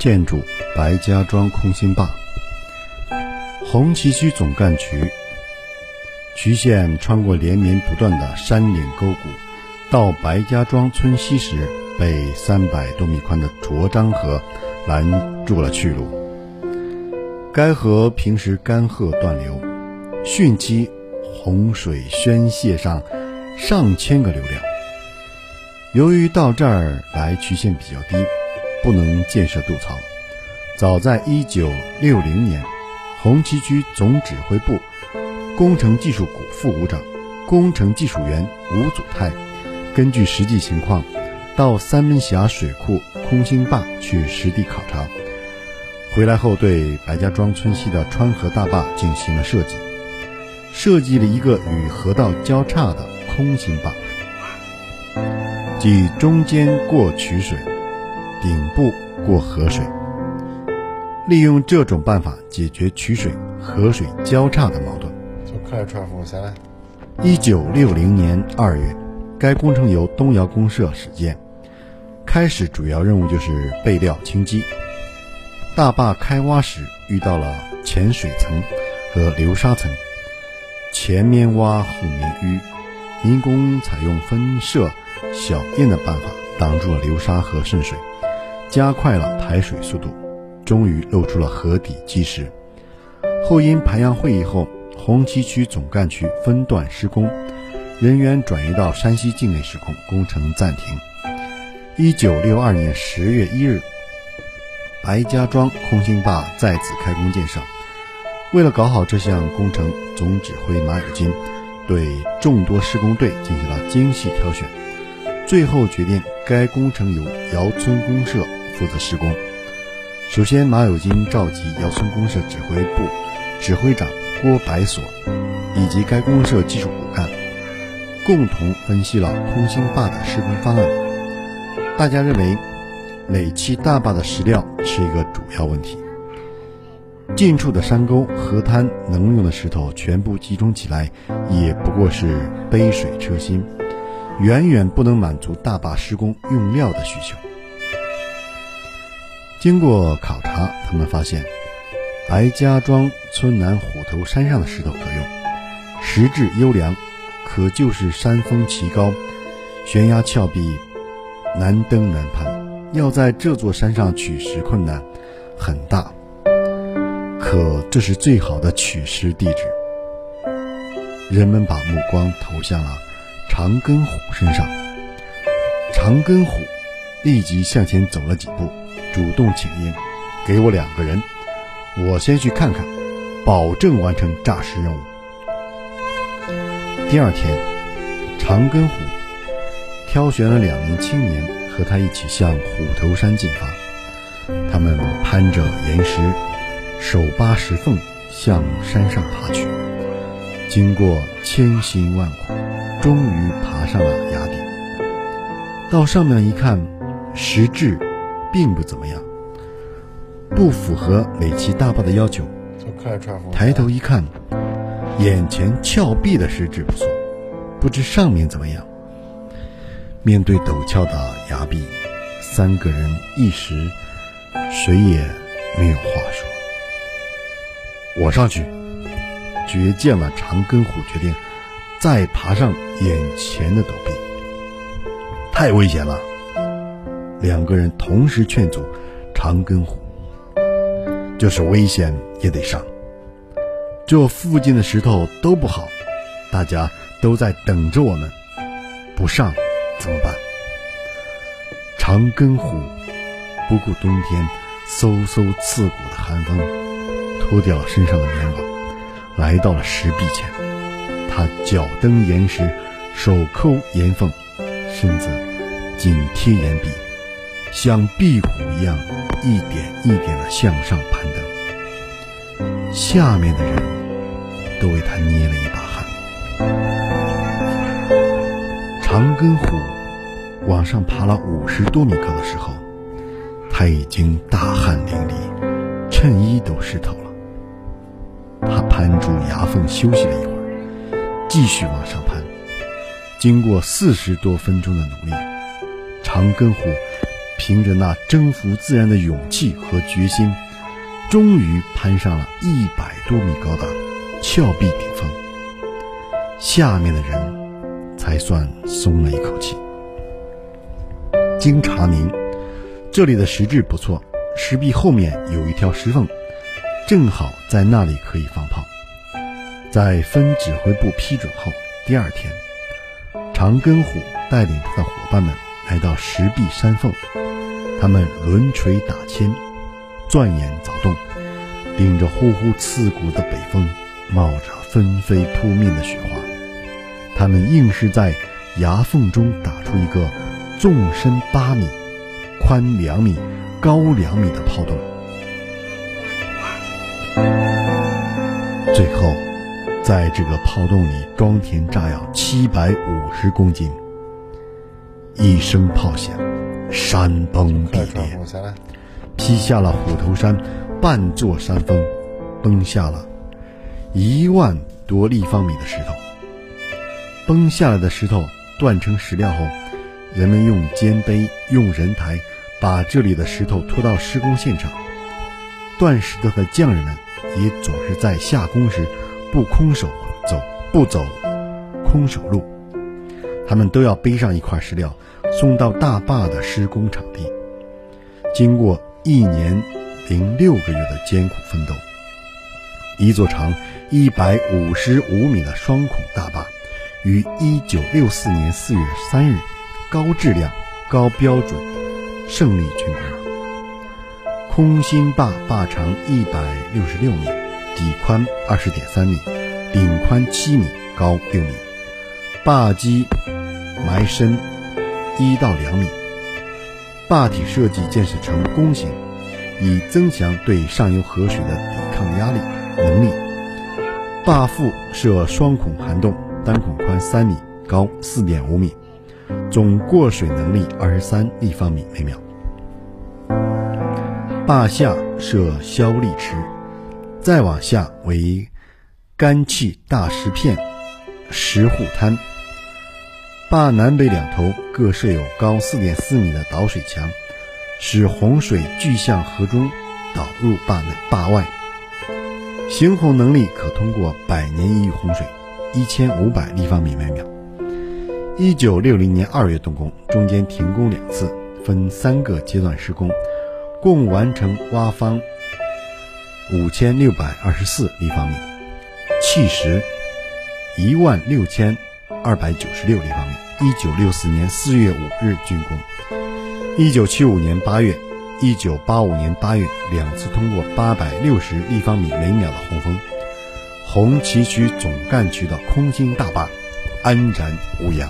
建筑白家庄空心坝。红旗区总干渠渠线穿过连绵不断的山岭沟谷，到白家庄村西时，被三百多米宽的浊漳河拦住了去路。该河平时干涸断流，汛期洪水宣泄上上千个流量。由于到这儿来渠线比较低，不能建设渡槽。早在一九六零年，红旗区总指挥部工程技术股副股长、工程技术员吴祖泰，根据实际情况，到三门峡水库空心坝去实地考察。回来后，对白家庄村西的川河大坝进行了设计，设计了一个与河道交叉的空心坝。即中间过渠水，顶部过河水。利用这种办法解决取水、河水交叉的矛盾。就快穿风下来。一九六零年二月，该工程由东窑公社始建，开始主要任务就是备料清基。大坝开挖时遇到了浅水层和流沙层，前面挖后面淤，民工采用分设。小堰的办法挡住了流沙和渗水，加快了排水速度，终于露出了河底基石。后因排洋会议后，红旗区总干渠分段施工，人员转移到山西境内施工，工程暂停。一九六二年十月一日，白家庄空心坝再次开工建设。为了搞好这项工程，总指挥马有金对众多施工队进行了精细挑选。最后决定，该工程由姚村公社负责施工。首先，马有金召集姚村公社指挥部指挥长郭白所以及该公社技术骨干，共同分析了空心坝的施工方案。大家认为，垒砌大坝的石料是一个主要问题。近处的山沟、河滩能用的石头全部集中起来，也不过是杯水车薪。远远不能满足大坝施工用料的需求。经过考察，他们发现白家庄村南虎头山上的石头可用，石质优良，可就是山峰奇高，悬崖峭壁，难登难攀。要在这座山上取石困难很大，可这是最好的取石地址。人们把目光投向了。长根虎身上，长根虎立即向前走了几步，主动请缨：“给我两个人，我先去看看，保证完成诈尸任务。”第二天，长根虎挑选了两名青年和他一起向虎头山进发。他们攀着岩石，手扒石缝向山上爬去，经过千辛万苦。终于爬上了崖顶，到上面一看，石质并不怎么样，不符合美琪大坝的要求。抬头一看，眼前峭壁的石质不错，不知上面怎么样。面对陡峭的崖壁，三个人一时谁也没有话说。我上去，掘见了长根虎，决定。再爬上眼前的陡壁，太危险了。两个人同时劝阻长根虎，就是危险也得上。这附近的石头都不好，大家都在等着我们，不上怎么办？长根虎不顾冬天嗖嗖刺骨的寒风，脱掉了身上的棉袄，来到了石壁前。他脚蹬岩石，手抠岩缝，身子紧贴岩壁，像壁虎一样一点一点地向上攀登。下面的人都为他捏了一把汗。长根虎往上爬了五十多米高的时候，他已经大汗淋漓，衬衣都湿透了。他攀住崖缝休息了一会儿。继续往上攀，经过四十多分钟的努力，长根虎凭着那征服自然的勇气和决心，终于攀上了一百多米高的峭壁顶峰。下面的人才算松了一口气。经查明，这里的石质不错，石壁后面有一条石缝，正好在那里可以放炮。在分指挥部批准后，第二天，长根虎带领他的伙伴们来到石壁山缝，他们轮锤打千，钻眼凿洞，顶着呼呼刺骨的北风，冒着纷飞扑面的雪花，他们硬是在崖缝中打出一个。纵深八米、宽两米、高两米的炮洞，最后在这个炮洞里装填炸药七百五十公斤。一声炮响，山崩地裂，劈下了虎头山半座山峰，崩下了一万多立方米的石头。崩下来的石头断成石料后。人们用肩背、用人抬，把这里的石头拖到施工现场。断石头的匠人们也总是在下工时不空手走，不走空手路。他们都要背上一块石料，送到大坝的施工场地。经过一年零六个月的艰苦奋斗，一座长一百五十五米的双孔大坝，于一九六四年四月三日。高质量、高标准，胜利竣工。空心坝坝长一百六十六米，底宽二十点三米，顶宽七米，高六米。坝基埋深一到两米。坝体设计建设成弓形，以增强对上游河水的抵抗压力能力。坝腹设双孔涵洞，单孔宽三米，高四点五米。总过水能力二十三立方米每秒。坝下设消力池，再往下为干砌大石片、石护滩。坝南北两头各设有高四点四米的导水墙，使洪水聚向河中导入坝内坝外。行洪能力可通过百年一遇洪水，一千五百立方米每秒。一九六零年二月动工，中间停工两次，分三个阶段施工，共完成挖方五千六百二十四立方米，砌石一万六千二百九十六立方米。一九六四年四月五日竣工。一九七五年八月、一九八五年八月两次通过八百六十立方米每秒的洪峰，红旗渠总干渠的空心大坝安然无恙。